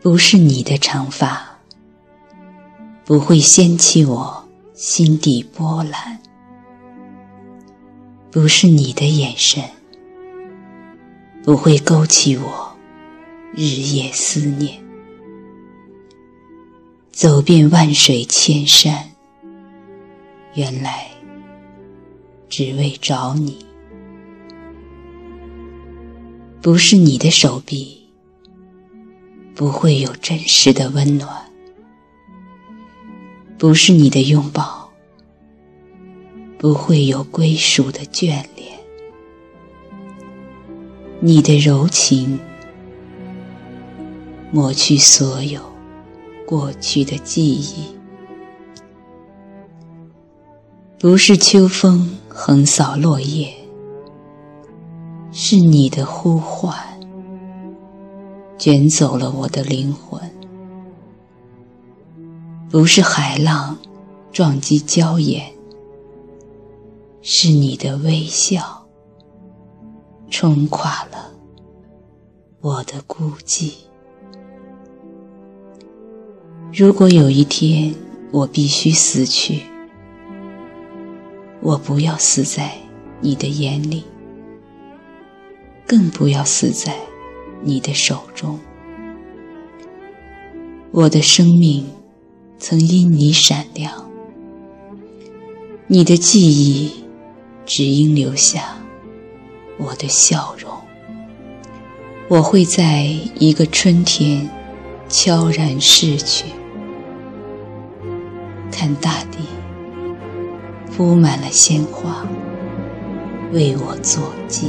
不是你的长发，不会掀起我心底波澜；不是你的眼神，不会勾起我日夜思念。走遍万水千山，原来只为找你。不是你的手臂。不会有真实的温暖，不是你的拥抱；不会有归属的眷恋，你的柔情抹去所有过去的记忆。不是秋风横扫落叶，是你的呼唤。卷走了我的灵魂，不是海浪撞击礁岩，是你的微笑冲垮了我的孤寂。如果有一天我必须死去，我不要死在你的眼里，更不要死在。你的手中，我的生命曾因你闪亮，你的记忆只应留下我的笑容。我会在一个春天悄然逝去，看大地铺满了鲜花，为我作记。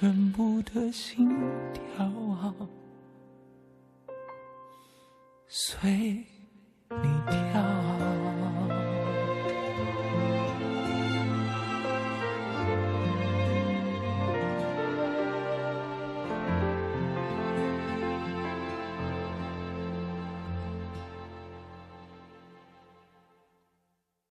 全部的心跳，随你跳。